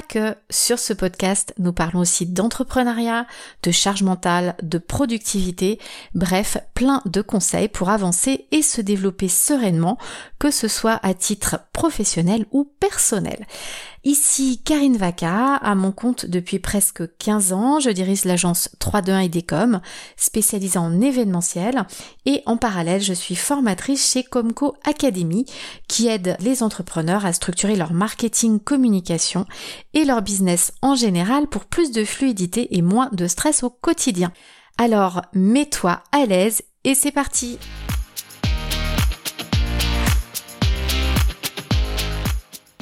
que. Sur ce podcast, nous parlons aussi d'entrepreneuriat, de charge mentale, de productivité, bref, plein de conseils pour avancer et se développer sereinement, que ce soit à titre professionnel ou personnel. Ici Karine Vaca, à mon compte depuis presque 15 ans, je dirige l'agence 321 Idecom, spécialisée en événementiel, et en parallèle, je suis formatrice chez Comco Academy, qui aide les entrepreneurs à structurer leur marketing communication et leur business en général pour plus de fluidité et moins de stress au quotidien. Alors, mets-toi à l'aise et c'est parti!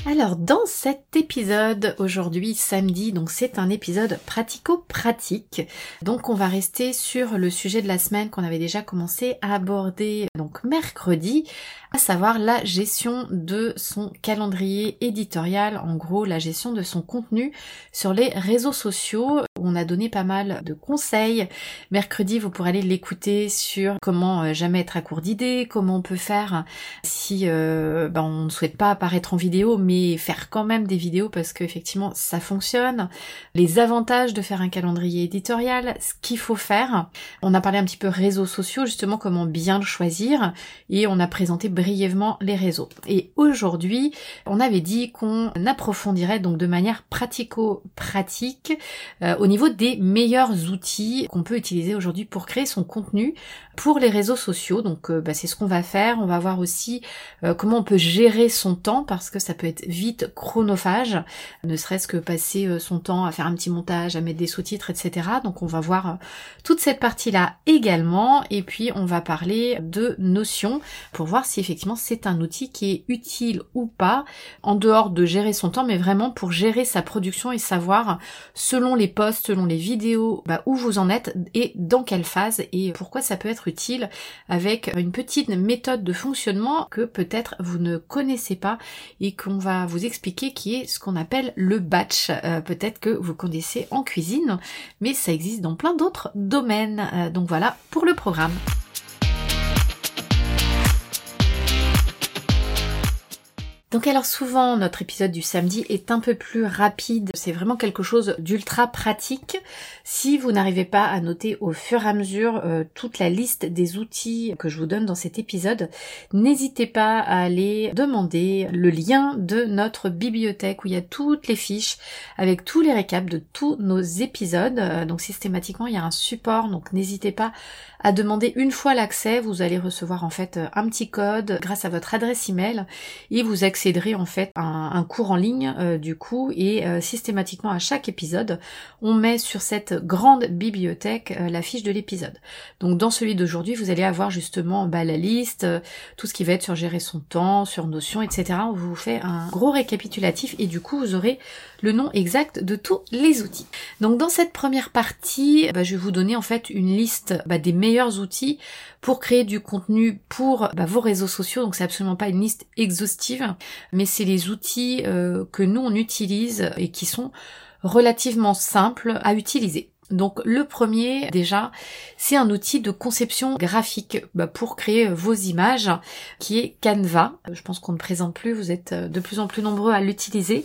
Alors dans cet épisode aujourd'hui samedi, donc c'est un épisode pratico-pratique. Donc on va rester sur le sujet de la semaine qu'on avait déjà commencé à aborder donc mercredi, à savoir la gestion de son calendrier éditorial, en gros la gestion de son contenu sur les réseaux sociaux. On a donné pas mal de conseils. Mercredi, vous pourrez aller l'écouter sur comment euh, jamais être à court d'idées, comment on peut faire si euh, ben, on ne souhaite pas apparaître en vidéo, faire quand même des vidéos parce qu'effectivement ça fonctionne, les avantages de faire un calendrier éditorial, ce qu'il faut faire. On a parlé un petit peu réseaux sociaux, justement comment bien le choisir, et on a présenté brièvement les réseaux. Et aujourd'hui, on avait dit qu'on approfondirait donc de manière pratico-pratique euh, au niveau des meilleurs outils qu'on peut utiliser aujourd'hui pour créer son contenu pour les réseaux sociaux. Donc euh, bah, c'est ce qu'on va faire. On va voir aussi euh, comment on peut gérer son temps parce que ça peut être vite chronophage, ne serait-ce que passer euh, son temps à faire un petit montage, à mettre des sous-titres, etc. Donc on va voir toute cette partie-là également. Et puis on va parler de notions pour voir si effectivement c'est un outil qui est utile ou pas en dehors de gérer son temps, mais vraiment pour gérer sa production et savoir selon les posts, selon les vidéos, bah, où vous en êtes et dans quelle phase et pourquoi ça peut être utile avec une petite méthode de fonctionnement que peut-être vous ne connaissez pas et qu'on va vous expliquer qui est ce qu'on appelle le batch. Euh, peut-être que vous connaissez en cuisine, mais ça existe dans plein d'autres domaines. Euh, donc voilà pour le programme. Donc alors souvent notre épisode du samedi est un peu plus rapide, c'est vraiment quelque chose d'ultra pratique. Si vous n'arrivez pas à noter au fur et à mesure euh, toute la liste des outils que je vous donne dans cet épisode, n'hésitez pas à aller demander le lien de notre bibliothèque où il y a toutes les fiches avec tous les récaps de tous nos épisodes. Euh, donc systématiquement il y a un support, donc n'hésitez pas à demander une fois l'accès, vous allez recevoir en fait un petit code grâce à votre adresse email et vous accéderez en fait un, un cours en ligne euh, du coup et euh, systématiquement à chaque épisode on met sur cette grande bibliothèque euh, la fiche de l'épisode. Donc dans celui d'aujourd'hui vous allez avoir justement bah, la liste, tout ce qui va être sur gérer son temps, sur notion, etc. On vous fait un gros récapitulatif et du coup vous aurez le nom exact de tous les outils. Donc dans cette première partie, bah, je vais vous donner en fait une liste bah, des meilleurs outils pour créer du contenu pour bah, vos réseaux sociaux. Donc c'est absolument pas une liste exhaustive, mais c'est les outils euh, que nous on utilise et qui sont relativement simples à utiliser. Donc le premier déjà, c'est un outil de conception graphique bah, pour créer vos images qui est Canva. Je pense qu'on ne présente plus, vous êtes de plus en plus nombreux à l'utiliser.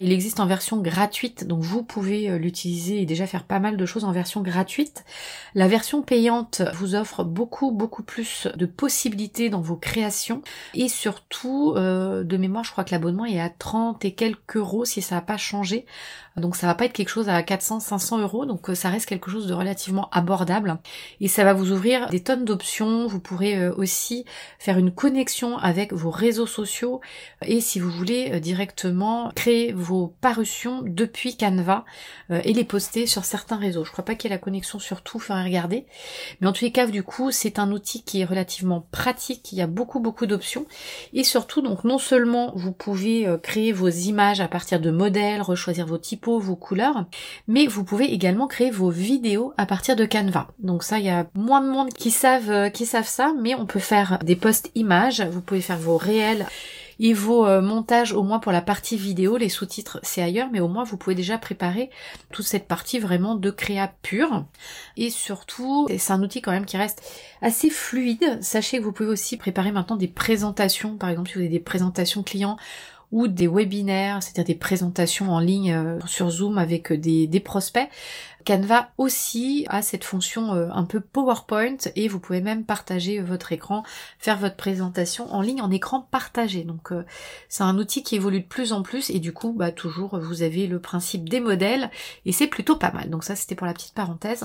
Il existe en version gratuite, donc vous pouvez euh, l'utiliser et déjà faire pas mal de choses en version gratuite. La version payante vous offre beaucoup beaucoup plus de possibilités dans vos créations et surtout euh, de mémoire je crois que l'abonnement est à 30 et quelques euros si ça n'a pas changé. Donc ça va pas être quelque chose à 400, 500 euros, donc euh, ça reste quelque chose de relativement abordable. Et ça va vous ouvrir des tonnes d'options. Vous pourrez euh, aussi faire une connexion avec vos réseaux sociaux et si vous voulez euh, directement créer vos parutions depuis Canva et les poster sur certains réseaux. Je crois pas qu'il y ait la connexion sur tout, faire regarder. Mais en tous les cas, du coup, c'est un outil qui est relativement pratique. Il y a beaucoup beaucoup d'options et surtout donc non seulement vous pouvez créer vos images à partir de modèles, rechoisir vos types vos couleurs, mais vous pouvez également créer vos vidéos à partir de Canva. Donc ça, il y a moins de monde qui savent, euh, qui savent ça, mais on peut faire des posts images, vous pouvez faire vos réels et vos euh, montages au moins pour la partie vidéo, les sous-titres c'est ailleurs, mais au moins vous pouvez déjà préparer toute cette partie vraiment de créa pure. Et surtout, c'est un outil quand même qui reste assez fluide. Sachez que vous pouvez aussi préparer maintenant des présentations, par exemple si vous avez des présentations clients ou des webinaires, c'est-à-dire des présentations en ligne euh, sur Zoom avec des, des prospects. Canva aussi a cette fonction euh, un peu PowerPoint et vous pouvez même partager votre écran, faire votre présentation en ligne en écran partagé. Donc euh, c'est un outil qui évolue de plus en plus et du coup bah toujours vous avez le principe des modèles et c'est plutôt pas mal. Donc ça c'était pour la petite parenthèse.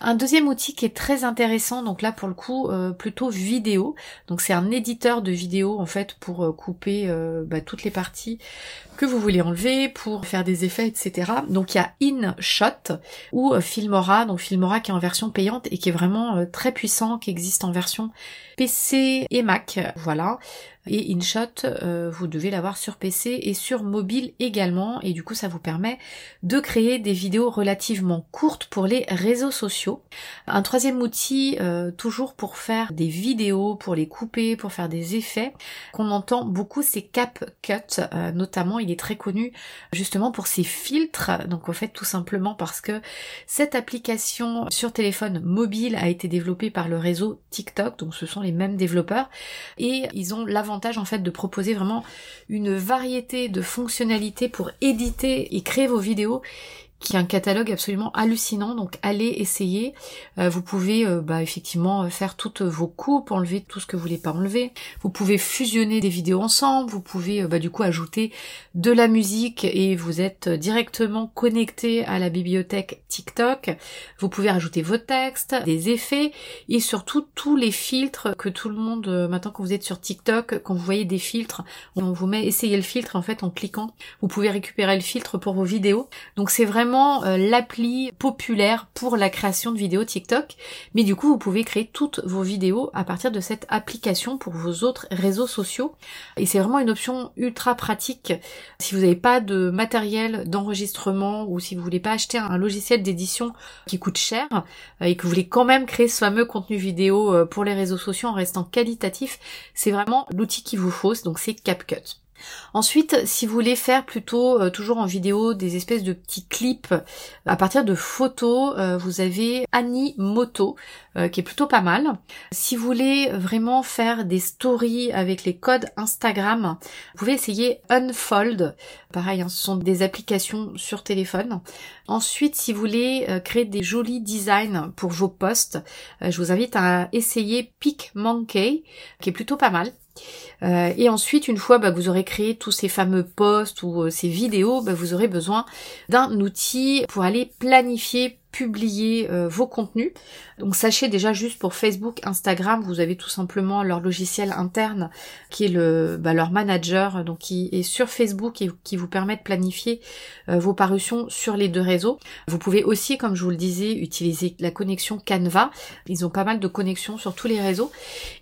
Un deuxième outil qui est très intéressant, donc là pour le coup euh, plutôt vidéo. Donc c'est un éditeur de vidéo en fait pour couper bah, toutes les parties que vous voulez enlever, pour faire des effets, etc. Donc il y a InShot euh, Filmora, donc Filmora qui est en version payante et qui est vraiment euh, très puissant, qui existe en version PC et Mac. Voilà. Et InShot, euh, vous devez l'avoir sur PC et sur mobile également. Et du coup, ça vous permet de créer des vidéos relativement courtes pour les réseaux sociaux. Un troisième outil, euh, toujours pour faire des vidéos, pour les couper, pour faire des effets, qu'on entend beaucoup, c'est CapCut. Euh, notamment, il est très connu justement pour ses filtres. Donc, en fait, tout simplement parce que cette application sur téléphone mobile a été développée par le réseau TikTok. Donc, ce sont les mêmes développeurs. Et ils ont l'avantage en fait de proposer vraiment une variété de fonctionnalités pour éditer et créer vos vidéos qui est un catalogue absolument hallucinant. Donc allez essayer. Euh, vous pouvez euh, bah, effectivement faire toutes vos coupes, enlever tout ce que vous voulez pas enlever. Vous pouvez fusionner des vidéos ensemble. Vous pouvez euh, bah, du coup ajouter de la musique et vous êtes directement connecté à la bibliothèque TikTok. Vous pouvez rajouter vos textes, des effets et surtout tous les filtres que tout le monde maintenant quand vous êtes sur TikTok, quand vous voyez des filtres, on vous met essayer le filtre en fait en cliquant. Vous pouvez récupérer le filtre pour vos vidéos. Donc c'est vraiment euh, l'appli populaire pour la création de vidéos TikTok. Mais du coup, vous pouvez créer toutes vos vidéos à partir de cette application pour vos autres réseaux sociaux. Et c'est vraiment une option ultra pratique si vous n'avez pas de matériel d'enregistrement ou si vous voulez pas acheter un logiciel d'édition qui coûte cher euh, et que vous voulez quand même créer ce fameux contenu vidéo euh, pour les réseaux sociaux en restant qualitatif. C'est vraiment l'outil qu'il vous faut. Donc c'est CapCut. Ensuite, si vous voulez faire plutôt euh, toujours en vidéo des espèces de petits clips à partir de photos, euh, vous avez Annie Moto euh, qui est plutôt pas mal. Si vous voulez vraiment faire des stories avec les codes Instagram, vous pouvez essayer Unfold. Pareil, hein, ce sont des applications sur téléphone. Ensuite, si vous voulez créer des jolis designs pour vos posts, je vous invite à essayer PicMonkey qui est plutôt pas mal. Euh, et ensuite, une fois bah, que vous aurez créé tous ces fameux posts ou euh, ces vidéos, bah, vous aurez besoin d'un outil pour aller planifier publier euh, vos contenus. Donc sachez déjà juste pour Facebook, Instagram, vous avez tout simplement leur logiciel interne qui est le bah, leur manager, donc qui est sur Facebook et qui vous permet de planifier euh, vos parutions sur les deux réseaux. Vous pouvez aussi, comme je vous le disais, utiliser la connexion Canva. Ils ont pas mal de connexions sur tous les réseaux.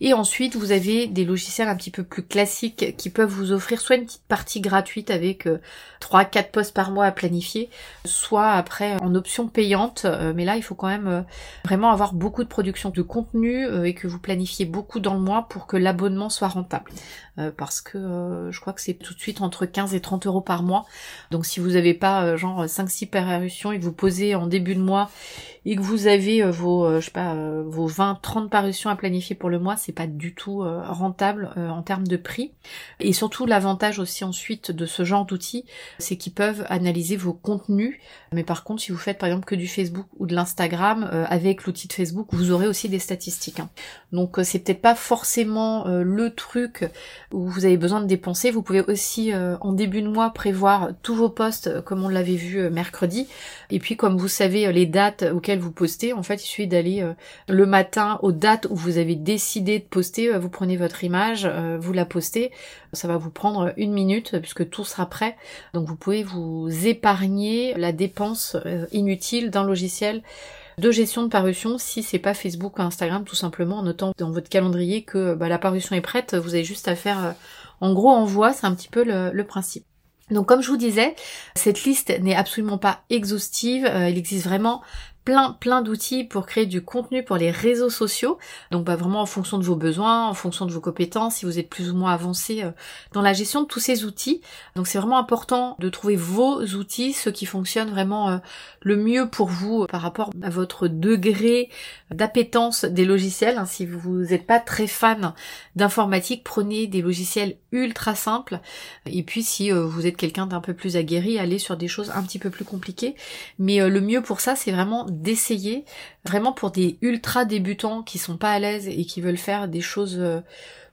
Et ensuite, vous avez des logiciels un petit peu plus classiques qui peuvent vous offrir soit une petite partie gratuite avec euh, 3-4 posts par mois à planifier, soit après en option payante euh, mais là il faut quand même euh, vraiment avoir beaucoup de production de contenu euh, et que vous planifiez beaucoup dans le mois pour que l'abonnement soit rentable. parce que je crois que c'est tout de suite entre 15 et 30 euros par mois. Donc si vous n'avez pas genre 5-6 parutions et que vous posez en début de mois et que vous avez vos je sais pas vos 20-30 parutions à planifier pour le mois, c'est pas du tout rentable en termes de prix. Et surtout l'avantage aussi ensuite de ce genre d'outils, c'est qu'ils peuvent analyser vos contenus. Mais par contre, si vous faites par exemple que du Facebook ou de l'Instagram, euh, avec l'outil de Facebook, vous aurez aussi des statistiques. Hein. Donc euh, c'est peut-être pas forcément euh, le truc où vous avez besoin de dépenser. Vous pouvez aussi en début de mois prévoir tous vos posts comme on l'avait vu mercredi. Et puis comme vous savez les dates auxquelles vous postez, en fait il suffit d'aller le matin aux dates où vous avez décidé de poster, vous prenez votre image, vous la postez. Ça va vous prendre une minute puisque tout sera prêt. Donc vous pouvez vous épargner la dépense inutile d'un logiciel de gestion de parution si c'est pas Facebook ou Instagram tout simplement en notant dans votre calendrier que bah, la parution est prête, vous avez juste à faire euh, en gros envoi, c'est un petit peu le, principe. Donc comme je vous disais, cette liste n'est absolument pas exhaustive, euh, il existe vraiment plein plein d'outils pour créer du contenu pour les réseaux sociaux. Donc bah, vraiment en fonction de vos besoins, en fonction de vos compétences, si vous êtes plus ou moins avancé euh, dans la gestion de tous ces outils. Donc c'est vraiment important de trouver vos outils, ceux qui fonctionnent vraiment euh, le mieux pour vous par rapport à votre degré d'appétence des logiciels. Hein, si vous n'êtes pas très fan d'informatique, prenez des logiciels ultra simples. Et puis si vous êtes quelqu'un d'un peu plus aguerri, allez sur des choses un petit peu plus compliquées. Mais le mieux pour ça, c'est vraiment d'essayer, vraiment pour des ultra débutants qui sont pas à l'aise et qui veulent faire des choses euh,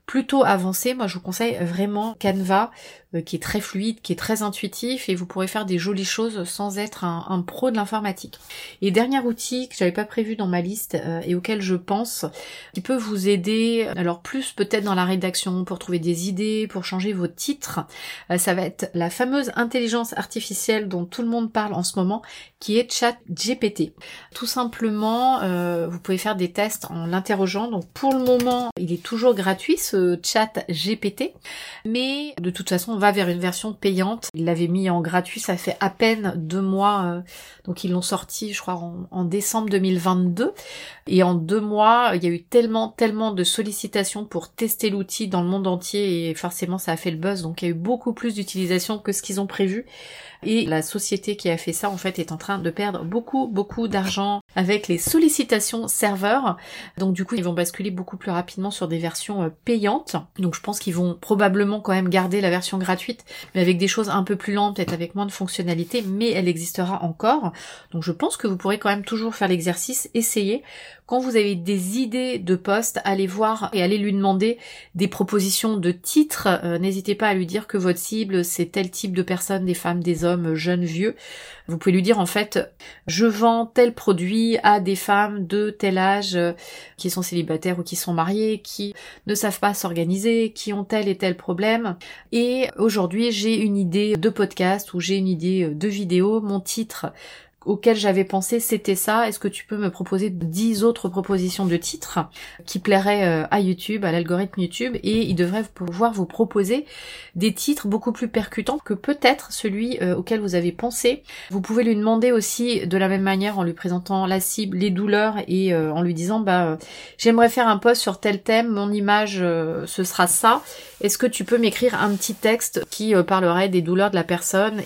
plutôt avancées, moi je vous conseille vraiment Canva euh, qui est très fluide, qui est très intuitif et vous pourrez faire des jolies choses sans être un, pro de l'informatique. Et dernier outil que j'avais pas prévu dans ma liste euh, et auquel je pense, qui peut vous aider, alors plus peut-être dans la rédaction, pour trouver des idées, pour changer vos titres, euh, ça va être la fameuse intelligence artificielle dont tout le monde parle en ce moment, qui est ChatGPT. Tout simplement, vous pouvez faire des tests en l'interrogeant. Donc pour le moment, il est toujours gratuit ce ChatGPT, mais de toute façon va vers une version payante. Ils l'avaient mis en gratuit, ça fait à peine deux mois. Euh, donc ils l'ont sorti, je crois, en, décembre 2022. Et en deux mois, il y a eu tellement, tellement de sollicitations pour tester l'outil dans le monde entier et forcément ça a fait le buzz. Donc il y a eu beaucoup plus d'utilisation que ce qu'ils ont prévu. Et la société qui a fait ça, en fait, est en train de perdre beaucoup, beaucoup d'argent avec les sollicitations serveurs. Donc du coup, ils vont basculer beaucoup plus rapidement sur des versions euh, payantes. Donc je pense qu'ils vont probablement quand même garder la version gratuite, mais avec des choses un peu plus lentes, peut-être avec moins de fonctionnalités, mais elle existera encore. Donc je pense que vous pourrez quand même toujours faire l'exercice, essayer. Quand vous avez des idées de poste, allez voir et allez lui demander des propositions de titres. Euh, n'hésitez pas à lui dire que votre cible, c'est tel type de personnes, des femmes, des hommes, jeunes, vieux. Vous pouvez lui dire en fait, je vends tel produit à des femmes de tel âge euh, qui sont célibataires ou qui sont mariées, qui ne savent pas s'organiser, qui ont tel et tel problème. Et aujourd'hui, j'ai une idée de podcast ou j'ai une idée de vidéo. Mon titre auquel j'avais pensé, c'était ça. Est-ce que tu peux me proposer dix autres propositions de titres qui plairaient euh, à YouTube, à l'algorithme YouTube, et il devrait pouvoir vous proposer des titres beaucoup plus percutants que peut-être celui euh, auquel vous avez pensé. Vous pouvez lui demander aussi de la même manière en lui présentant la cible, les douleurs et euh, en lui disant bah j'aimerais faire un post sur tel thème, mon image ce sera ça. Est-ce que tu peux m'écrire un petit texte qui parlerait des douleurs de la personne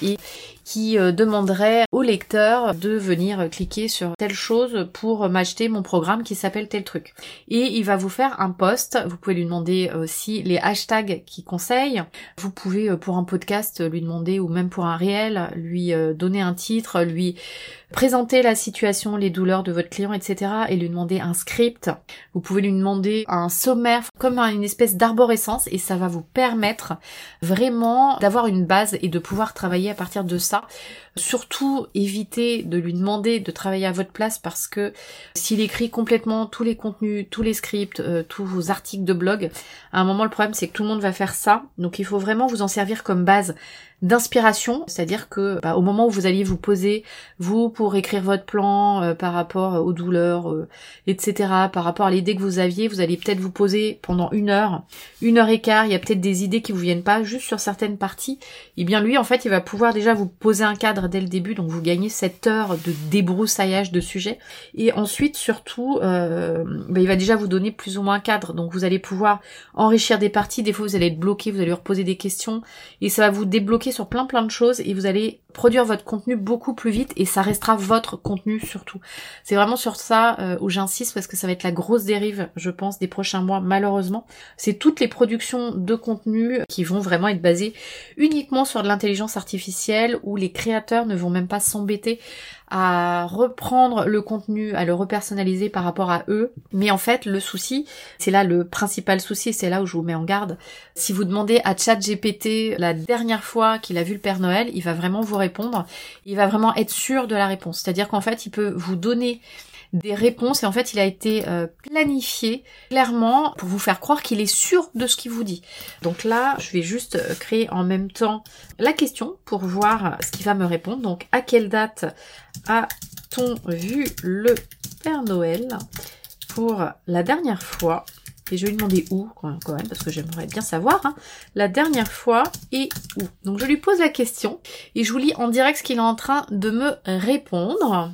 qui euh, demanderait au lecteur de venir cliquer sur telle chose pour m'acheter mon programme qui s'appelle tel truc. Et il va vous faire un post. Vous pouvez lui demander aussi les hashtags qu'il conseille. Vous pouvez euh, pour un podcast lui demander ou même pour un réel lui euh, donner un titre, lui présenter la situation, les douleurs de votre client, etc. et lui demander un script. Vous pouvez lui demander un sommaire comme une espèce d'arborescence et ça va vous permettre vraiment d'avoir une base et de pouvoir travailler à partir de ça. Surtout évitez de lui demander de travailler à votre place parce que s'il écrit complètement tous les contenus, tous les scripts, euh, tous vos articles de blog, à un moment le problème c'est que tout le monde va faire ça. Donc il faut vraiment vous en servir comme base d'inspiration, c'est-à-dire que bah, au moment où vous alliez vous poser, vous pour écrire votre plan euh, par rapport aux douleurs, euh, etc., par rapport à l'idée que vous aviez, vous allez peut-être vous poser pendant une heure, une heure et quart, il y a peut-être des idées qui vous viennent pas juste sur certaines parties. Et eh bien lui, en fait, il va pouvoir déjà vous poser un cadre dès le début, donc vous gagnez cette heure de débroussaillage de sujet. Et ensuite, surtout, euh, bah, il va déjà vous donner plus ou moins un cadre, donc vous allez pouvoir enrichir des parties. Des fois, vous allez être bloqué, vous allez reposer des questions, et ça va vous débloquer sur plein plein de choses et vous allez produire votre contenu beaucoup plus vite et ça restera votre contenu surtout. C'est vraiment sur ça euh, où j'insiste parce que ça va être la grosse dérive, je pense, des prochains mois malheureusement. C'est toutes les productions de contenu qui vont vraiment être basées uniquement sur de l'intelligence artificielle où les créateurs ne vont même pas s'embêter à reprendre le contenu, à le repersonnaliser par rapport à eux. Mais en fait, le souci, c'est là le principal souci, c'est là où je vous mets en garde. Si vous demandez à ChatGPT la dernière fois qu'il a vu le Père Noël, il va vraiment vous répondre. Il va vraiment être sûr de la réponse. C'est-à-dire qu'en fait, il peut vous donner des réponses et en fait il a été euh, planifié clairement pour vous faire croire qu'il est sûr de ce qu'il vous dit. Donc là je vais juste euh, créer en même temps la question pour voir ce qu'il va me répondre. Donc à quelle date a-t-on vu le Père Noël pour la dernière fois? Et je vais lui demander où quand même, parce que j'aimerais bien savoir, hein, la dernière fois et où? Donc je lui pose la question et je vous lis en direct ce qu'il est en train de me répondre.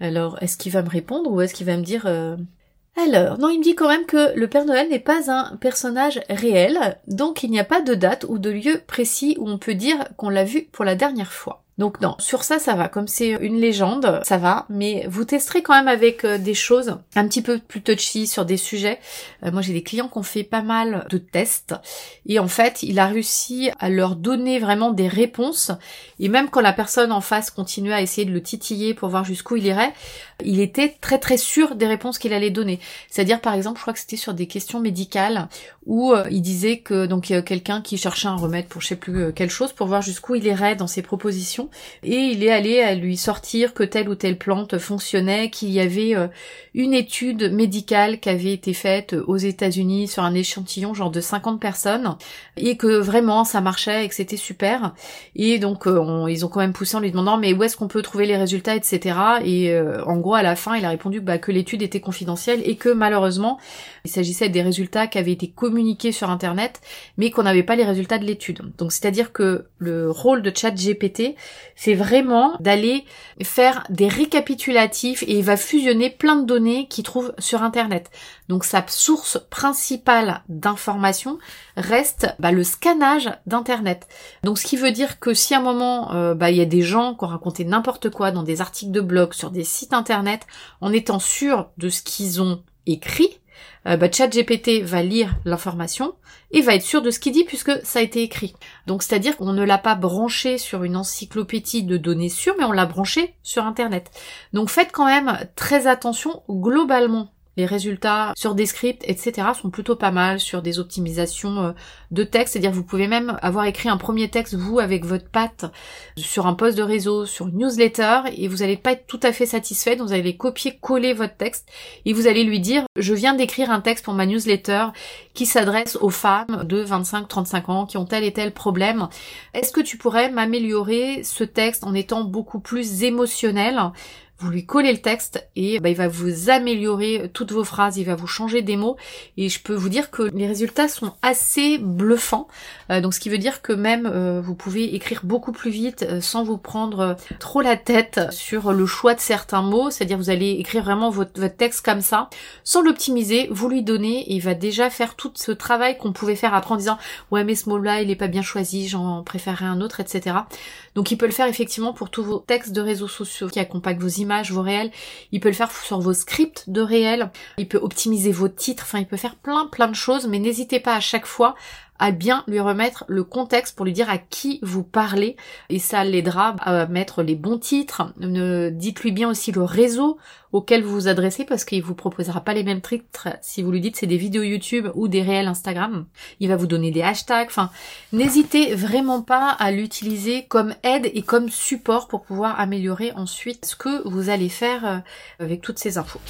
Alors, est-ce qu'il va me répondre ou est-ce qu'il va me dire euh, Alors, non, il me dit quand même que le Père Noël n'est pas un personnage réel, donc il n'y a pas de date ou de lieu précis où on peut dire qu'on l'a vu pour la dernière fois. Donc non, sur ça ça va, comme c'est une légende, ça va, mais vous testerez quand même avec euh, des choses un petit peu plus touchy sur des sujets. Euh, moi j'ai des clients qui ont fait pas mal de tests. Et en fait il a réussi à leur donner vraiment des réponses. Et même quand la personne en face continuait à essayer de le titiller pour voir jusqu'où il irait, il était très très sûr des réponses qu'il allait donner. C'est-à-dire par exemple, je crois que c'était sur des questions médicales où euh, il disait que donc quelqu'un qui cherchait un remède pour je sais plus quelle chose pour voir jusqu'où il irait dans ses propositions et il est allé à lui sortir que telle ou telle plante fonctionnait, qu'il y avait euh, une étude médicale qui avait été faite aux États-Unis sur un échantillon genre de 50 personnes et que vraiment ça marchait et que c'était super. Et donc euh, ils ont quand même poussé en lui demandant mais où est-ce qu'on peut trouver les résultats, etc. Et euh, en gros à la fin il a répondu bah, que l'étude était confidentielle et que malheureusement il s'agissait des résultats qui avaient été communiqués sur Internet mais qu'on n'avait pas les résultats de l'étude. Donc c'est-à-dire que le rôle de chat GPT c'est vraiment d'aller faire des récapitulatifs et il va fusionner plein de données qu'il trouve sur Internet. Donc sa source principale d'information reste bah, le scannage d'Internet. Donc ce qui veut dire que si à un moment euh, bah, il y a des gens qui ont raconté n'importe quoi dans des articles de blog, sur des sites Internet, en étant sûr de ce qu'ils ont écrit, euh, bah, ChatGPT va lire l'information et va être sûr de ce qu'il dit puisque ça a été écrit. Donc c'est-à-dire qu'on ne l'a pas branché sur une encyclopédie de données sûres, mais on l'a branché sur Internet. Donc faites quand même très attention globalement les résultats sur des scripts, etc. sont plutôt pas mal sur des optimisations euh, de texte. C'est-à-dire vous pouvez même avoir écrit un premier texte, vous, avec votre patte, sur un post de réseau, sur une newsletter, et vous n'allez pas être tout à fait satisfait, donc vous allez copier-coller votre texte, et vous allez lui dire, je viens d'écrire un texte pour ma newsletter qui s'adresse aux femmes de 25-35 ans qui ont tel et tel problème. Est-ce que tu pourrais m'améliorer ce texte en étant beaucoup plus émotionnel? Vous lui collez le texte et bah, il va vous améliorer toutes vos phrases, il va vous changer des mots et je peux vous dire que les résultats sont assez bluffants. Euh, donc ce qui veut dire que même euh, vous pouvez écrire beaucoup plus vite euh, sans vous prendre trop la tête sur le choix de certains mots, c'est-à-dire vous allez écrire vraiment votre, votre texte comme ça, sans l'optimiser, vous lui donnez et il va déjà faire tout ce travail qu'on pouvait faire après en disant ouais mais ce mot-là il est pas bien choisi, j'en préférerais un autre, etc. Donc il peut le faire effectivement pour tous vos textes de réseaux sociaux qui accompagnent vos images, vos réels. Il peut le faire sur vos scripts de réels. Il peut optimiser vos titres. Enfin, il peut faire plein plein de choses. Mais n'hésitez pas à chaque fois à bien lui remettre le contexte pour lui dire à qui vous parlez et ça l'aidera à mettre les bons titres. Dites-lui bien aussi le réseau auquel vous vous adressez parce qu'il vous proposera pas les mêmes titres si vous lui dites c'est des vidéos YouTube ou des réels Instagram. Il va vous donner des hashtags. Enfin, n'hésitez vraiment pas à l'utiliser comme aide et comme support pour pouvoir améliorer ensuite ce que vous allez faire euh, avec toutes ces infos.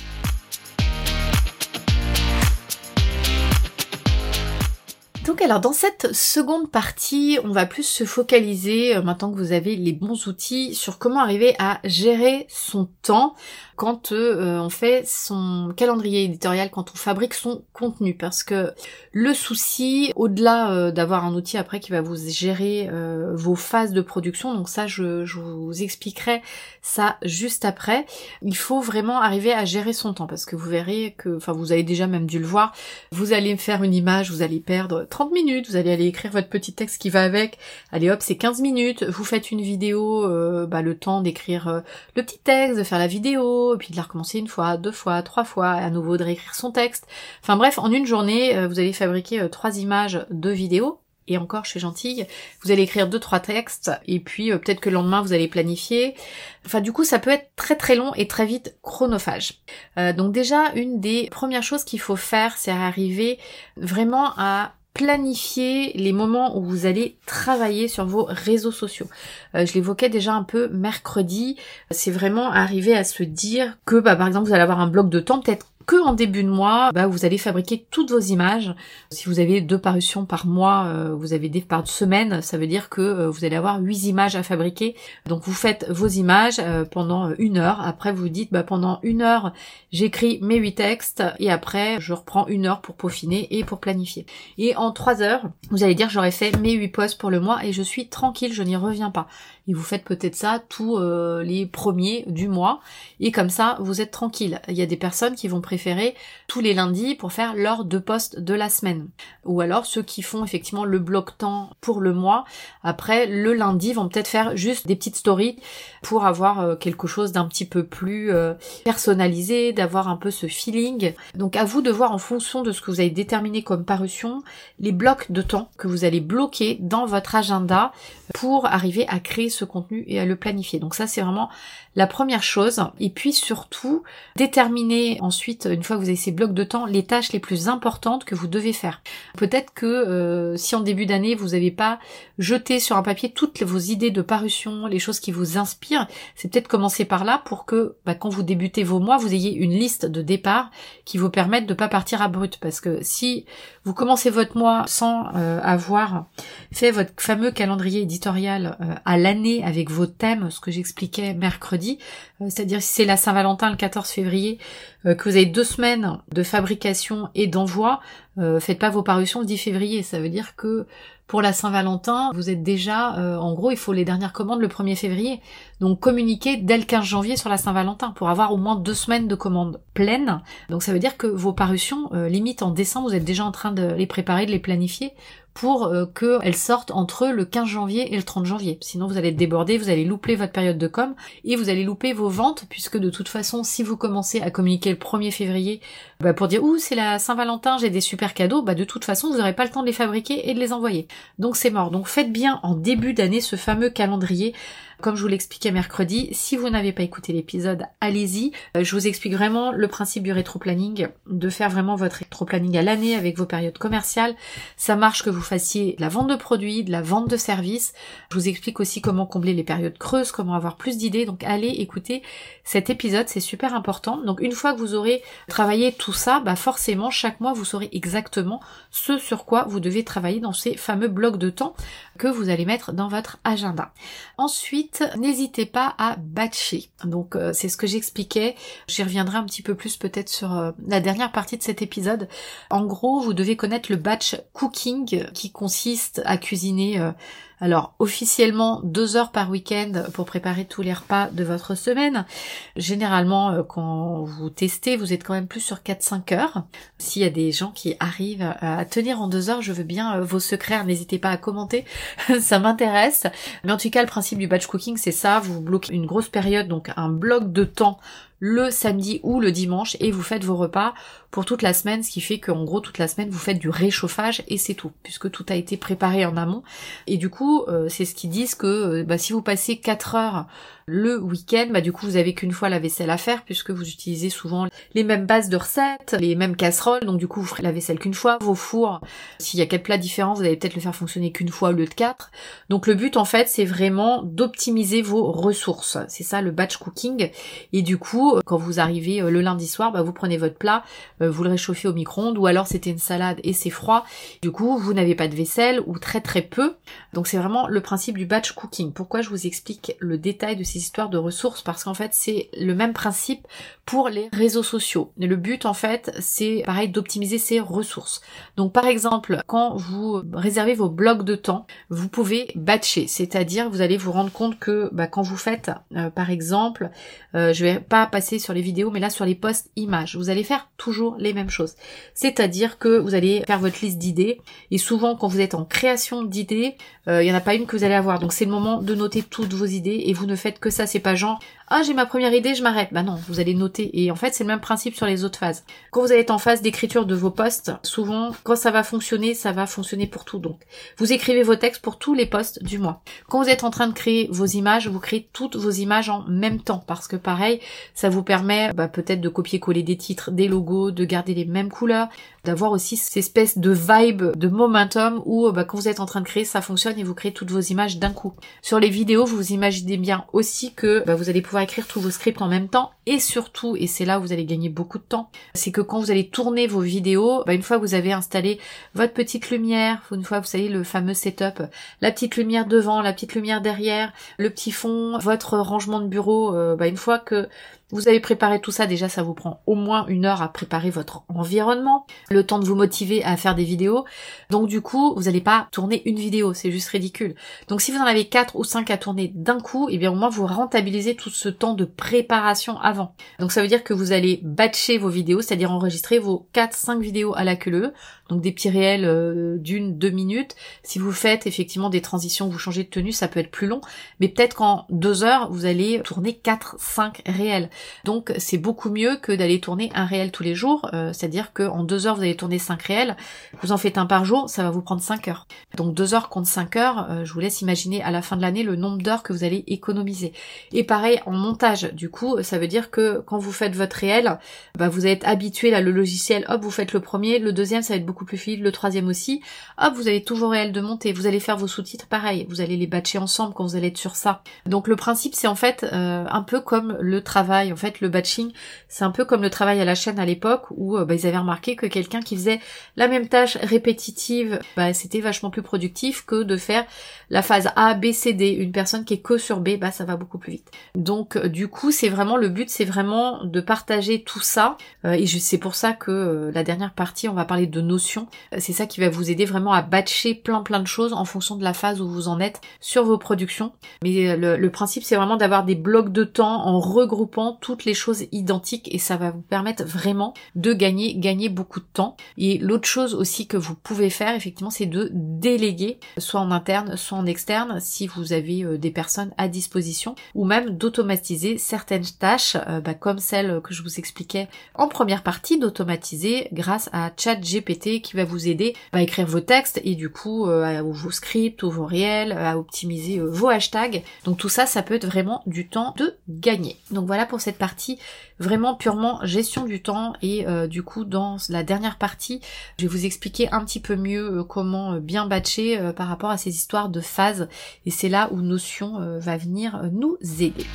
Donc alors dans cette seconde partie, on va plus se focaliser, euh, maintenant que vous avez les bons outils, sur comment arriver à gérer son temps quand euh, on fait son calendrier éditorial, quand on fabrique son contenu. Parce que le souci, au-delà euh, d'avoir un outil après qui va vous gérer vos phases de production, donc ça je, je, vous expliquerai ça juste après, il faut vraiment arriver à gérer son temps. Parce que vous verrez que, enfin vous avez déjà même dû le voir, vous allez faire une image, vous allez perdre 30 minutes, vous allez aller écrire votre petit texte qui va avec, allez hop, c'est 15 minutes, vous faites une vidéo, euh, bah, le temps d'écrire euh, le petit texte, de faire la vidéo, puis de la recommencer une fois, deux fois, trois fois, à nouveau de réécrire son texte. Enfin bref, en une journée, euh, vous allez fabriquer trois images de vidéos, et encore je suis gentille, vous allez écrire deux trois textes et puis peut-être que le lendemain vous allez planifier. Enfin du coup ça peut être très très long et très vite chronophage. donc déjà une des premières choses qu'il faut faire c'est arriver vraiment à planifier les moments où vous allez travailler sur vos réseaux sociaux. Euh, je l'évoquais déjà un peu mercredi, c'est vraiment arriver à se dire que bah, par exemple vous allez avoir un bloc de temps peut-être que en début de mois, bah, vous allez fabriquer toutes vos images. Si vous avez deux parutions par mois, euh, vous avez des par semaine, ça veut dire que euh, vous allez avoir huit images à fabriquer. Donc vous faites vos images euh, pendant une heure. Après vous dites bah, pendant une heure j'écris mes huit textes et après je reprends une heure pour peaufiner et pour planifier. Et en trois heures, vous allez dire j'aurais fait mes huit posts pour le mois et je suis tranquille, je n'y reviens pas. Et vous faites peut-être ça tous euh, les premiers du mois et comme ça vous êtes tranquille. Il y a des personnes qui vont préférer tous les lundis pour faire leurs deux postes de la semaine ou alors ceux qui font effectivement le bloc temps pour le mois après le lundi vont peut-être faire juste des petites stories pour avoir euh, quelque chose d'un petit peu plus euh, personnalisé, d'avoir un peu ce feeling. Donc à vous de voir en fonction de ce que vous avez déterminé comme parution les blocs de temps que vous allez bloquer dans votre agenda pour arriver à créer ce contenu et à le planifier. Donc ça c'est vraiment la première chose. Et puis surtout, déterminer ensuite, une fois que vous avez ces blocs de temps, les tâches les plus importantes que vous devez faire. Peut-être que euh, si en début d'année vous n'avez pas jeté sur un papier toutes vos idées de parution, les choses qui vous inspirent, c'est peut-être commencer par là pour que bah, quand vous débutez vos mois, vous ayez une liste de départ qui vous permette de pas partir à brut. Parce que si vous commencez votre mois sans euh, avoir fait votre fameux calendrier éditorial euh, à l'année avec vos thèmes, ce que j'expliquais mercredi, euh, c'est-à-dire si c'est la Saint-Valentin le 14 février, que vous avez deux semaines de fabrication et d'envoi, faites pas vos parutions le 10 février. Ça veut dire que pour la Saint-Valentin, vous êtes déjà, en gros, il faut les dernières commandes le 1er février. Donc communiquez dès le 15 janvier sur la Saint-Valentin pour avoir au moins deux semaines de commandes pleines. Donc ça veut dire que vos parutions, limite en décembre, vous êtes déjà en train de les préparer, de les planifier pour euh, qu'elles sortent entre le 15 janvier et le 30 janvier. Sinon, vous allez être débordé, vous allez louper votre période de com et vous allez louper vos ventes puisque de toute façon, si vous commencez à communiquer le 1er février bah, pour dire « Ouh, c'est la Saint-Valentin, j'ai des super cadeaux », bah de toute façon, vous n'aurez pas le temps de les fabriquer et de les envoyer. Donc c'est mort. Donc faites bien en début d'année ce fameux calendrier comme je vous l'expliquais mercredi, si vous n'avez pas écouté l'épisode, allez-y. Euh, je vous explique vraiment le principe du rétro-planning, de faire vraiment votre rétro-planning à l'année avec vos périodes commerciales. Ça marche que vous fassiez de la vente de produits, de la vente de services. Je vous explique aussi comment combler les périodes creuses, comment avoir plus d'idées. Donc allez écouter cet épisode, c'est super important. Donc une fois que vous aurez travaillé tout ça, bah forcément chaque mois vous saurez exactement ce sur quoi vous devez travailler dans ces fameux blocs de temps que vous allez mettre dans votre agenda. Ensuite, n'hésitez pas à batcher. Donc euh, c'est ce que j'expliquais. J'y reviendrai un petit peu plus peut-être sur euh, la dernière partie de cet épisode. En gros, vous devez connaître le batch cooking qui consiste à cuisiner euh, alors officiellement deux heures par week-end pour préparer tous les repas de votre semaine. Généralement euh, quand vous testez, vous êtes quand même plus sur 4-5 heures. S'il y a des gens qui arrivent à tenir en deux heures, je veux bien euh, vos secrets, n'hésitez pas à commenter, ça m'intéresse. Mais en tout cas le principe du batch cooking c'est ça, vous bloquez une grosse période, donc un bloc de temps le samedi ou le dimanche et vous faites vos repas pour toute la semaine, ce qui fait qu'en gros toute la semaine vous faites du réchauffage et c'est tout, puisque tout a été préparé en amont. Et du coup, euh, c'est ce qu'ils disent que euh, bah, si vous passez 4 heures le week-end, bah du coup vous avez qu'une fois la vaisselle à faire puisque vous utilisez souvent les mêmes bases de recettes, les mêmes casseroles, donc du coup vous ferez la vaisselle qu'une fois, vos fours, s'il y a quatre plats différents, vous allez peut-être le faire fonctionner qu'une fois au lieu de quatre. Donc le but en fait c'est vraiment d'optimiser vos ressources. C'est ça le batch cooking. Et du coup, quand vous arrivez euh, le lundi soir, bah, vous prenez votre plat, euh, vous le réchauffez au micro-ondes, ou alors c'était une salade et c'est froid. Du coup, vous n'avez pas de vaisselle ou très très peu. Donc c'est vraiment le principe du batch cooking. Pourquoi je vous explique le détail de ces histoire de ressources? Parce qu'en fait c'est le même principe pour les réseaux sociaux. Le but en fait c'est pareil d'optimiser ces ressources. Donc par exemple quand vous réservez vos blocs de temps, vous pouvez batcher, c'est-à-dire vous allez vous rendre compte que bah, quand vous faites euh, par exemple, euh, je vais pas passer sur les vidéos mais là sur les posts images, vous allez faire toujours les mêmes choses. C'est-à-dire que vous allez faire votre liste d'idées et souvent quand vous êtes en création d'idées, euh, il y en a pas une que vous allez avoir. Donc c'est le moment de noter toutes vos idées et vous ne faites que ça, c'est pas genre ah j'ai ma première idée, je m'arrête. Bah non, vous allez noter. Et en fait, c'est le même principe sur les autres phases. Quand vous allez être en phase d'écriture de vos posts, souvent, quand ça va fonctionner, ça va fonctionner pour tout. Donc, vous écrivez vos textes pour tous les posts du mois. Quand vous êtes en train de créer vos images, vous créez toutes vos images en même temps. Parce que pareil, ça vous permet bah, peut-être de copier-coller des titres, des logos, de garder les mêmes couleurs, d'avoir aussi cette espèce de vibe, de momentum où bah, quand vous êtes en train de créer, ça fonctionne et vous créez toutes vos images d'un coup. Sur les vidéos, vous imaginez bien aussi que bah, vous allez pouvoir écrire tous vos scripts en même temps. Et surtout, et c'est là où vous allez gagner beaucoup de temps, c'est que quand vous allez tourner vos vidéos, bah, une fois vous avez installé votre petite lumière, une fois vous savez le fameux setup, la petite lumière devant, la petite lumière derrière, le petit fond, votre rangement de bureau, euh, bah, une fois que Vous avez préparé tout ça, déjà ça vous prend au moins une heure à préparer votre environnement, le temps de vous motiver à faire des vidéos. Donc du coup, vous n'allez pas tourner une vidéo, c'est juste ridicule. Donc si vous en avez quatre ou cinq à tourner d'un coup, et eh bien au moins vous rentabilisez tout ce temps de préparation avant. Donc ça veut dire que vous allez batcher vos vidéos, c'est-à-dire enregistrer vos 4-5 vidéos à la queue donc des petits réels euh, d'une, deux minutes. Si vous faites effectivement des transitions, vous changez de tenue, ça peut être plus long, mais peut-être qu'en deux heures, vous allez tourner 4, 5 réels. Donc c'est beaucoup mieux que d'aller tourner un réel tous les jours, euh, c'est-à-dire qu'en deux heures, vous allez tourner 5 réels, vous en faites un par jour, ça va vous prendre 5 heures. Donc deux heures contre 5 heures, euh, je vous laisse imaginer à la fin de l'année le nombre d'heures que vous allez économiser. Et pareil en montage, du coup, ça veut dire que quand vous faites votre réel, bah, vous êtes habitué là, le logiciel, hop, vous faites le premier, le deuxième, ça va être beaucoup plus fluide, le troisième aussi. Hop, vous avez toujours réel de monter. Vous allez faire vos sous-titres pareil. Vous allez les batcher ensemble quand vous allez être sur ça. Donc le principe, c'est en fait euh, un peu comme le travail. En fait, le batching, c'est un peu comme le travail à la chaîne à l'époque où euh, bah, ils avaient remarqué que quelqu'un qui faisait la même tâche répétitive, bah, c'était vachement plus productif que de faire la phase A, B, C, D. Une personne qui est que sur B, bah ça va beaucoup plus vite. Donc euh, du coup, c'est vraiment le but, c'est vraiment de partager tout ça. et c'est pour ça que la dernière partie, on va parler de notions c'est ça qui va vous aider vraiment à batcher plein plein de choses en fonction de la phase où vous en êtes sur vos productions. Mais euh, le, principe c'est vraiment d'avoir des blocs de temps en regroupant toutes les choses identiques et ça va vous permettre vraiment de gagner gagner beaucoup de temps. Et l'autre chose aussi que vous pouvez faire effectivement c'est de déléguer soit en interne soit en externe si vous avez euh, des personnes à disposition ou même d'automatiser certaines tâches euh, bah, comme celle que je vous expliquais en première partie d'automatiser grâce à ChatGPT qui va vous aider à écrire vos textes et du coup euh, vos scripts ou vos réels, à optimiser euh, vos hashtags. Donc tout ça, ça peut être vraiment du temps de gagner. Donc voilà pour cette partie vraiment purement gestion du temps et euh, du coup dans la dernière partie, je vais vous expliquer un petit peu mieux comment bien batcher par rapport à ces histoires de phases et c'est là où Notion va venir nous aider.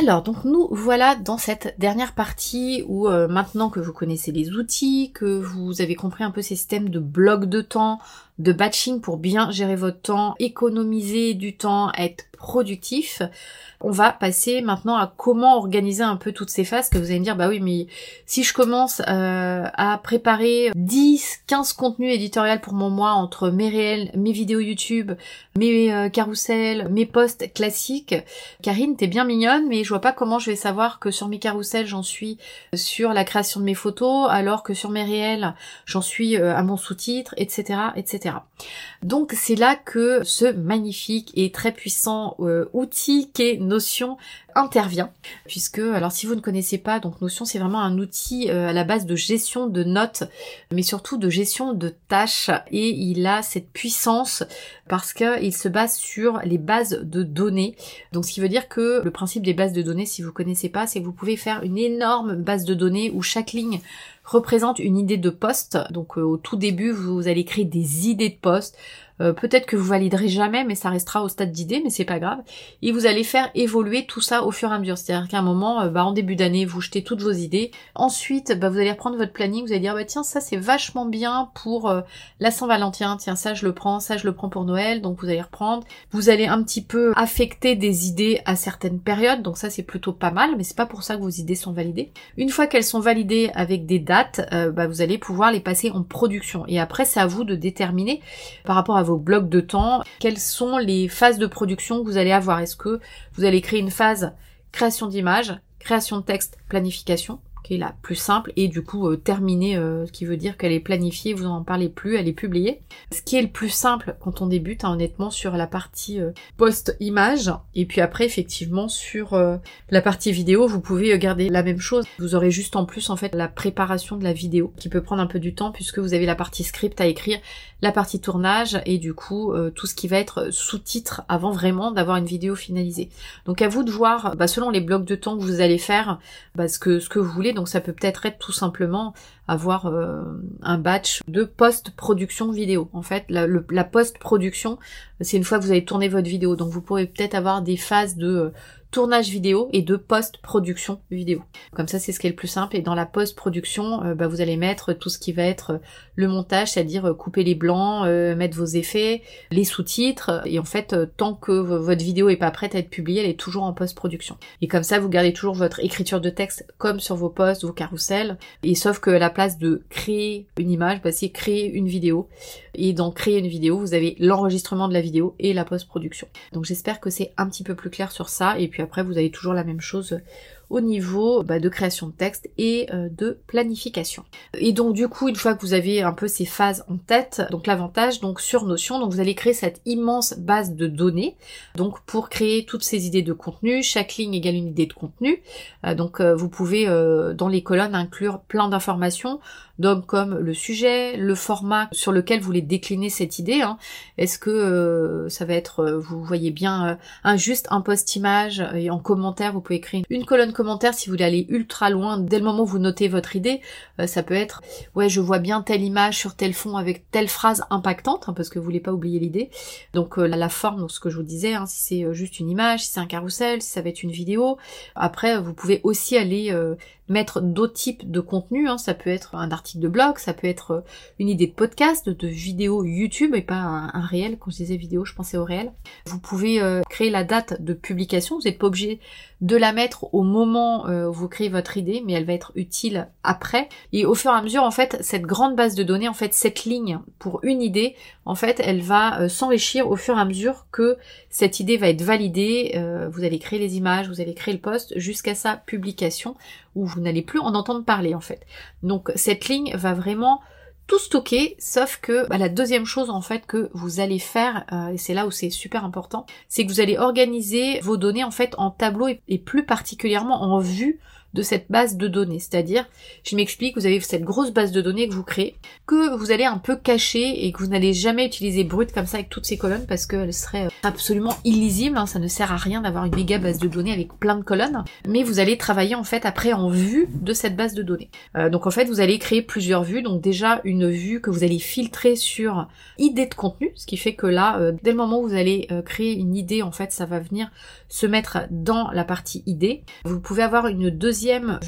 Alors, donc nous voilà dans cette dernière partie où euh, maintenant que vous connaissez les outils, que vous avez compris un peu ces systèmes de blocs de temps, de batching pour bien gérer votre temps, économiser du temps, être productif, on va passer maintenant à comment organiser un peu toutes ces phases que vous allez me dire bah oui mais si je commence euh, à préparer 10 15 contenus éditoriaux pour mon mois entre mes réels, mes vidéos YouTube, mes euh, carousels, mes posts classiques, Karine t'es bien mignonne mais je vois pas comment je vais savoir que sur mes carousels j'en suis sur la création de mes photos alors que sur mes réels j'en suis euh, à mon sous-titre etc etc. Donc c'est là que ce magnifique et très puissant outil qu'est Notion intervient. Puisque alors si vous ne connaissez pas donc Notion c'est vraiment un outil euh, à la base de gestion de notes mais surtout de gestion de tâches. Et il a cette puissance parce qu'il se base sur les bases de données. Donc ce qui veut dire que le principe des bases de données si vous connaissez pas c'est que vous pouvez faire une énorme base de données où chaque ligne représente une idée de poste. Donc euh, au tout début vous allez créer des idées de poste. Euh, peut-être que vous validerez jamais, mais ça restera au stade d'idée, mais c'est pas grave. Et vous allez faire évoluer tout ça au fur et à mesure. C'est-à-dire qu'à un moment, euh, bah, en début d'année, vous jetez toutes vos idées. Ensuite, bah, vous allez reprendre votre planning, vous allez dire, bah, tiens, ça c'est vachement bien pour euh, la Saint-Valentin. Tiens, ça je le prends, ça je le prends pour Noël. Donc vous allez reprendre. Vous allez un petit peu affecter des idées à certaines périodes. Donc ça c'est plutôt pas mal, mais c'est pas pour ça que vos idées sont validées. Une fois qu'elles sont validées avec des dates, bah, vous allez pouvoir les passer en production. Et après, c'est à vous de déterminer par rapport à vos blocs de temps, quelles sont les phases de production que vous allez avoir. Est-ce que vous allez créer une phase création d'image, création de texte, planification qui est la plus simple et du coup euh, terminée, euh, ce qui veut dire qu'elle est planifiée, vous n'en parlez plus, elle est publiée. Ce qui est le plus simple quand on débute, hein, honnêtement, sur la partie euh, post-image et puis après effectivement sur la partie vidéo, vous pouvez garder la même chose. Vous aurez juste en plus en fait la préparation de la vidéo qui peut prendre un peu du temps puisque vous avez la partie script à écrire, la partie tournage et du coup tout ce qui va être sous-titre avant vraiment d'avoir une vidéo finalisée. Donc à vous de voir, bah, selon les blocs de temps que vous allez faire, bah, ce que ce que vous voulez donc ça peut peut-être être tout simplement avoir euh, un batch de post-production vidéo. En fait, la, la post-production, c'est une fois que vous avez tourné votre vidéo. Donc vous pourrez peut-être avoir des phases de tournage vidéo et de post-production vidéo. Comme ça, c'est ce qui est le plus simple. Et dans la post-production, euh, bah, vous allez mettre tout ce qui va être euh, le montage, c'est-à-dire euh, couper les blancs, mettre vos effets, les sous-titres. Et en fait, tant que votre vidéo est pas prête à être publiée, elle est toujours en post-production. Et comme ça, vous gardez toujours votre écriture de texte comme sur vos posts, vos carousels. Et sauf que la place de créer une image, bah, c'est créer une vidéo. Et dans créer une vidéo, vous avez l'enregistrement de la vidéo et la post-production. Donc j'espère que c'est un petit peu plus clair sur ça. Et puis après, vous avez toujours la même chose au niveau bah, de création de texte et euh, de planification. Et donc du coup, une fois que vous avez un peu ces phases en tête, donc l'avantage donc sur Notion, donc vous allez créer cette immense base de données. Donc pour créer toutes ces idées de contenu, chaque ligne égale une idée de contenu. Euh, donc euh, vous pouvez dans les colonnes inclure plein d'informations donc comme le sujet, le format sur lequel vous voulez décliner cette idée. Hein. Est-ce que ça va être, vous voyez bien, un juste un post image et en commentaire vous pouvez créer une colonne commentaire si vous voulez aller ultra loin dès le moment où vous notez votre idée. Euh, ça peut être ouais je vois bien telle image sur tel fond avec telle phrase impactante hein, parce que vous voulez pas oublier l'idée. Donc euh, la forme, donc ce que je vous disais, hein, si c'est euh, juste une image, si c'est un carrousel, si ça va être une vidéo. Après vous pouvez aussi aller mettre d'autres types de contenu. Hein. Ça peut être un article de blog, ça peut être euh, une idée de podcast, de vidéo YouTube et pas un, réel. Quand je disais vidéo, je pensais au réel. Vous pouvez euh, créer la date de publication. Vous n'êtes pas obligé de la mettre au moment euh, où vous créez votre idée, mais elle va être utile après. Et au fur et à mesure, en fait, cette grande base de données, en fait, cette ligne pour une idée, en fait, elle va s'enrichir au fur et à mesure que cette idée va être validée. vous allez créer les images, vous allez créer le post jusqu'à sa publication où vous n'allez plus en entendre parler en fait. Donc cette ligne va vraiment tout stocker, sauf que bah, la deuxième chose en fait que vous allez faire, euh, et c'est là où c'est super important, c'est que vous allez organiser vos données en fait en tableau et plus particulièrement en vue de cette base de données. C'est-à-dire, je m'explique, vous avez cette grosse base de données que vous créez, que vous allez un peu cacher et que vous n'allez jamais utiliser brut comme ça avec toutes ces colonnes parce qu'elles seraient euh, absolument illisibles. Hein. Ça ne sert à rien d'avoir une méga base de données avec plein de colonnes. Mais vous allez travailler en fait après en vue de cette base de données. Euh, donc en fait, vous allez créer plusieurs vues. Donc déjà une vue que vous allez filtrer sur idée de contenu, ce qui fait que là, euh, dès le moment où vous allez créer une idée, en fait, ça va venir se mettre dans la partie idée. Vous pouvez avoir une deuxième deuxième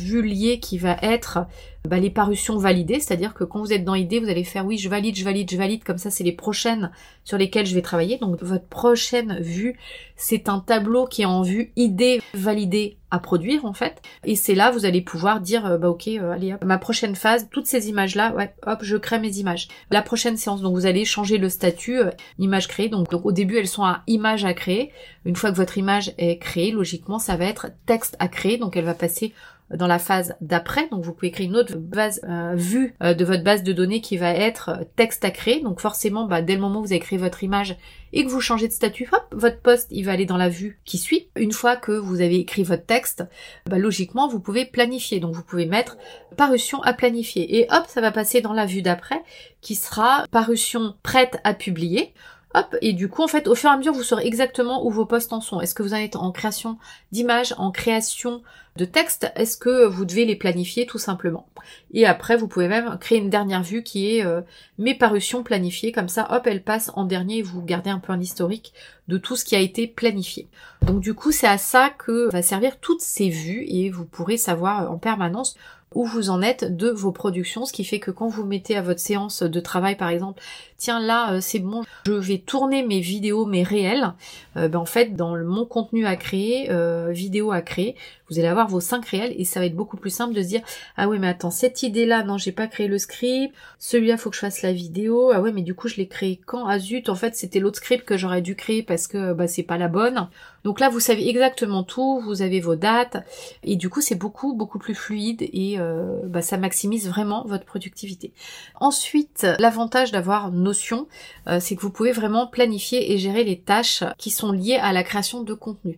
qui va être bah, les parutions validées, c'est-à-dire que quand vous êtes dans idée, vous allez faire oui, je valide, je valide, je valide, comme ça c'est les prochaines sur lesquelles je vais travailler. Donc votre prochaine vue, c'est un tableau qui est en vue idée validée à produire en fait. Et c'est là vous allez pouvoir dire euh, bah ok, euh, allez hop, ma prochaine phase, toutes ces images là, ouais, hop, je crée mes images. La prochaine séance, donc vous allez changer le statut euh, image créée. Donc, donc au début elles sont à image à créer. Une fois que votre image est créée, logiquement ça va être texte à créer, donc elle va passer dans la phase d'après. Donc vous pouvez créer une autre base euh, vue euh, de votre base de données qui va être euh, texte à créer. Donc forcément, bah, dès le moment où vous avez créé votre image et que vous changez de statut, hop, votre poste il va aller dans la vue qui suit. Une fois que vous avez écrit votre texte, bah, logiquement vous pouvez planifier. Donc vous pouvez mettre parution à planifier et hop, ça va passer dans la vue d'après qui sera parution prête à publier. Hop, et du coup, en fait, au fur et à mesure, vous saurez exactement où vos postes en sont. Est-ce que vous en êtes en création d'images, en création de textes? Est-ce que vous devez les planifier tout simplement? Et après, vous pouvez même créer une dernière vue qui est euh, mes parutions planifiées. Comme ça, hop, elle passe en dernier et vous gardez un peu un historique de tout ce qui a été planifié. Donc du coup, c'est à ça que va servir toutes ces vues et vous pourrez savoir en permanence où vous en êtes de vos productions, ce qui fait que quand vous mettez à votre séance de travail par exemple, tiens là euh, c'est bon, je vais tourner mes vidéos, mes réels, euh, ben, en fait dans mon contenu à créer, euh, vidéo à créer, vous allez avoir vos cinq réels et ça va être beaucoup plus simple de se dire ah oui mais attends cette idée là non j'ai pas créé le script, celui-là faut que je fasse la vidéo, ah ouais mais du coup je l'ai créé quand? Ah zut en fait c'était l'autre script que j'aurais dû créer parce que bah c'est pas la bonne. Donc là vous savez exactement tout, vous avez vos dates et du coup c'est beaucoup beaucoup plus fluide et euh, bah, ça maximise vraiment votre productivité. Ensuite, l'avantage d'avoir Notion, euh, c'est que vous pouvez vraiment planifier et gérer les tâches qui sont liées à la création de contenu.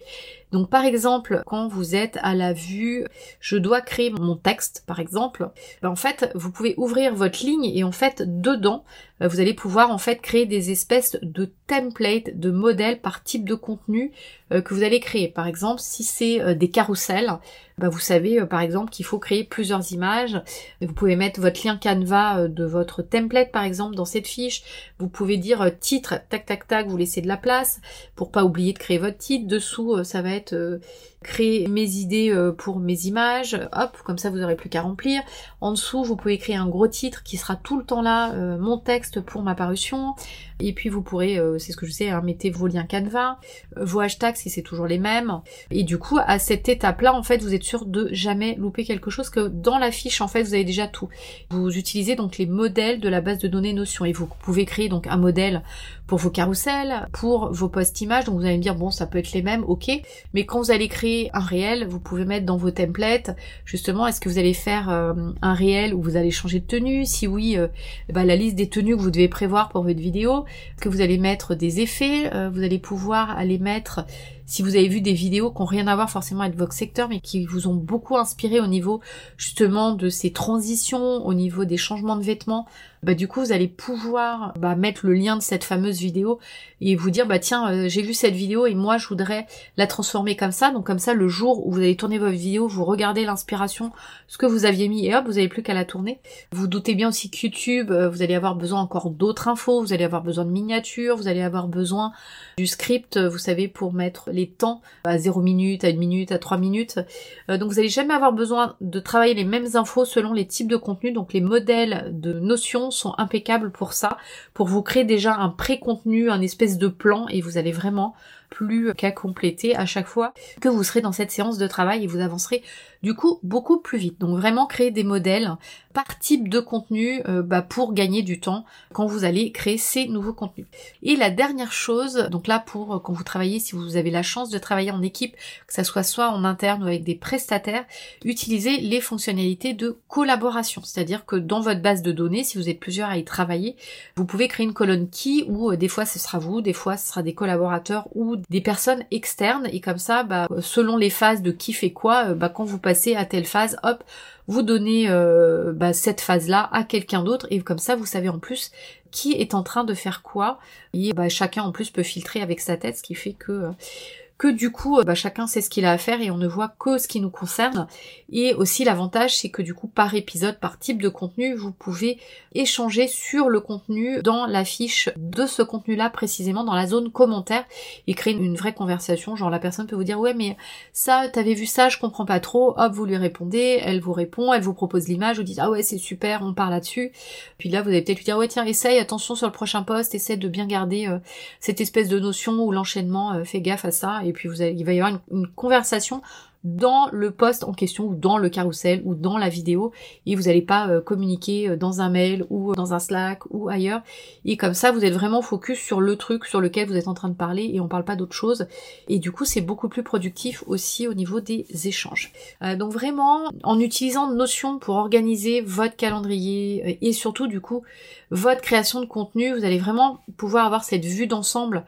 Donc par exemple, quand vous êtes à la vue, je dois créer mon texte par exemple, ben, en fait, vous pouvez ouvrir votre ligne et en fait, dedans, vous allez pouvoir en fait créer des espèces de templates, de modèles par type de contenu euh, que vous allez créer. Par exemple, si c'est euh, des carousels, bah, vous savez par exemple qu'il faut créer plusieurs images. Vous pouvez mettre votre lien Canva de votre template par exemple dans cette fiche. Vous pouvez dire titre, tac tac tac, vous laissez de la place pour pas oublier de créer votre titre. Dessous, ça va être euh, créer mes idées euh, pour mes images, hop, comme ça vous n'aurez plus qu'à remplir. En dessous, vous pouvez créer un gros titre qui sera tout le temps là, mon texte pour ma parution. Et puis vous pourrez, c'est ce que je sais, hein, mettez vos liens Canva, vos hashtags si c'est toujours les mêmes. Et du coup, à cette étape-là, en fait, vous êtes sûr de jamais louper quelque chose que dans la fiche, en fait, vous avez déjà tout. Vous utilisez donc les modèles de la base de données Notion et vous pouvez créer donc un modèle pour vos carousels, pour vos posts images. Donc vous allez me dire bon ça peut être les mêmes, ok. Mais quand vous allez créer un réel, vous pouvez mettre dans vos templates justement est-ce que vous allez faire euh, un réel où vous allez changer de tenue? Si oui, euh, bah, la liste des tenues que vous devez prévoir pour votre vidéo. que vous allez mettre des effets? Euh, Vous allez pouvoir aller mettre si vous avez vu des vidéos qui n'ont rien à voir forcément avec votre secteur, mais qui vous ont beaucoup inspiré au niveau justement de ces transitions, au niveau des changements de vêtements, bah du coup vous allez pouvoir bah, mettre le lien de cette fameuse vidéo et vous dire bah tiens euh, j'ai vu cette vidéo et moi je voudrais la transformer comme ça. Donc comme ça le jour où vous allez tourner votre vidéo vous regardez l'inspiration ce que vous aviez mis et hop vous avez plus qu'à la tourner. Vous doutez bien aussi que YouTube euh, vous allez avoir besoin encore d'autres infos vous allez avoir besoin de miniatures vous allez avoir besoin du script vous savez pour mettre les temps à 0 minute à 1 minute à 3 minutes. Euh, donc vous allez jamais avoir besoin de travailler les mêmes infos selon les types de contenus donc les modèles de notions sont impeccables pour ça, pour vous créer déjà un pré-contenu, un espèce de plan et vous allez vraiment plus qu'à compléter à chaque fois que vous serez dans cette séance de travail et vous avancerez du coup beaucoup plus vite. Donc vraiment créer des modèles par type de contenu euh, bah, pour gagner du temps quand vous allez créer ces nouveaux contenus. Et la dernière chose, donc là pour euh, quand vous travaillez, si vous avez la chance de travailler en équipe, que ça soit soit en interne ou avec des prestataires, utilisez les fonctionnalités de collaboration. C'est-à-dire que dans votre base de données, si vous êtes plusieurs à y travailler, vous pouvez créer une colonne qui où euh, des fois ce sera vous, des fois ce sera des collaborateurs ou des personnes externes et comme ça, bah, selon les phases de qui fait quoi, bah, quand vous passez à telle phase, hop, vous donnez euh, bah, cette phase-là à quelqu'un d'autre et comme ça vous savez en plus qui est en train de faire quoi et bah, chacun en plus peut filtrer avec sa tête, ce qui fait que euh, que du coup bah, chacun sait ce qu'il a à faire et on ne voit que ce qui nous concerne. Et aussi l'avantage c'est que du coup par épisode, par type de contenu, vous pouvez échanger sur le contenu dans la fiche de ce contenu-là précisément dans la zone commentaire et créer une vraie conversation. Genre la personne peut vous dire ouais mais ça t'avais vu ça, je comprends pas trop. Hop vous lui répondez, elle vous répond, elle vous propose l'image, vous dites ah ouais c'est super, on parle là-dessus. Puis là vous allez peut-être lui dire ouais tiens essaye, attention sur le prochain poste, essaie de bien garder euh, cette espèce de notion ou l'enchaînement, euh, fais gaffe à ça et puis il va y avoir une, conversation dans le post en question ou dans le carrousel ou dans la vidéo et vous n'allez pas euh, communiquer euh, dans un mail ou dans un Slack ou ailleurs et comme ça vous êtes vraiment focus sur le truc sur lequel vous êtes en train de parler et on parle pas d'autre chose et du coup c'est beaucoup plus productif aussi au niveau des échanges. Euh, donc vraiment en utilisant Notion pour organiser votre calendrier et surtout du coup votre création de contenu vous allez vraiment pouvoir avoir cette vue d'ensemble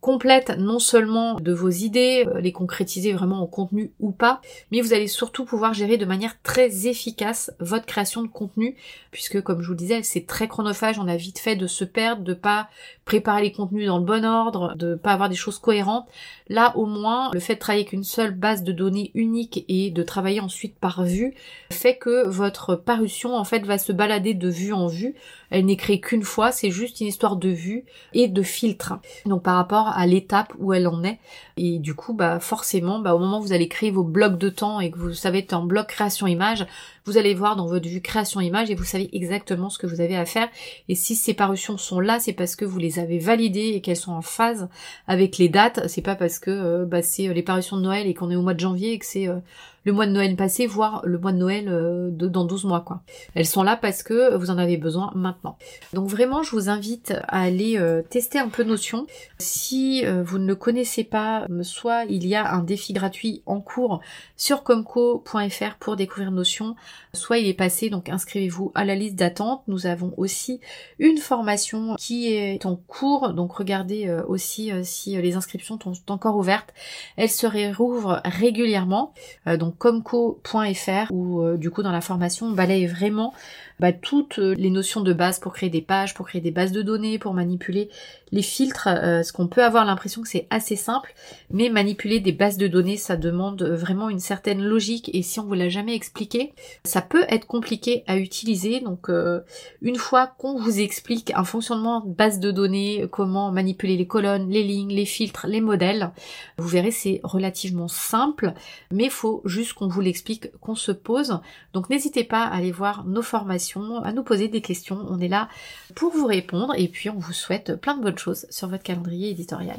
complète non seulement de vos idées, euh, les concrétiser vraiment en contenu ou pas, mais vous allez surtout pouvoir gérer de manière très efficace votre création de contenu, puisque comme je vous le disais, c'est très chronophage, on a vite fait de se perdre, de pas préparer les contenus dans le bon ordre, de pas avoir des choses cohérentes. Là au moins, le fait de travailler avec une seule base de données unique et de travailler ensuite par vue fait que votre parution en fait va se balader de vue en vue. Elle n'est créée qu'une fois, c'est juste une histoire de vue et de filtre. Donc par rapport à l'étape où elle en est. Et du coup, bah forcément, bah, au moment où vous allez créer vos blocs de temps et que vous savez être en bloc création image, vous allez voir dans votre vue création image et vous savez exactement ce que vous avez à faire. Et si ces parutions sont là, c'est parce que vous les avez validées et qu'elles sont en phase avec les dates. C'est pas parce que euh, bah, c'est euh, les parutions de Noël et qu'on est au mois de janvier et que c'est euh, le mois de Noël passé, voire le mois de Noël euh, dans 12 mois quoi. Elles sont là parce que vous en avez besoin maintenant. Donc vraiment, je vous invite à aller euh, tester un peu Notion. Si euh, vous ne le connaissez pas, soit il y a un défi gratuit en cours sur comco.fr pour découvrir Notion, soit il est passé, donc inscrivez-vous à la liste d'attente. Nous avons aussi une formation qui est en cours, donc regardez aussi si les inscriptions sont encore ouvertes. Elles se réouvrent régulièrement. donc comco.fr où euh, du coup dans la formation on balaye vraiment bah, toutes euh, les notions de base pour créer des pages, pour créer des bases de données, pour manipuler les filtres, euh, ce qu'on peut avoir l'impression que c'est assez simple, mais manipuler des bases de données, ça demande vraiment une certaine logique et si on vous l'a jamais expliqué, Ça peut être compliqué à utiliser, donc euh, une fois qu'on vous explique un fonctionnement de base de données, comment manipuler les colonnes, les lignes, les filtres, les modèles, vous verrez c'est relativement simple, mais il faut juste qu'on vous l'explique, qu'on se pose. Donc n'hésitez pas à aller voir nos formations, à nous poser des questions, on est là pour vous répondre et puis on vous souhaite plein de bonnes choses sur votre calendrier éditorial.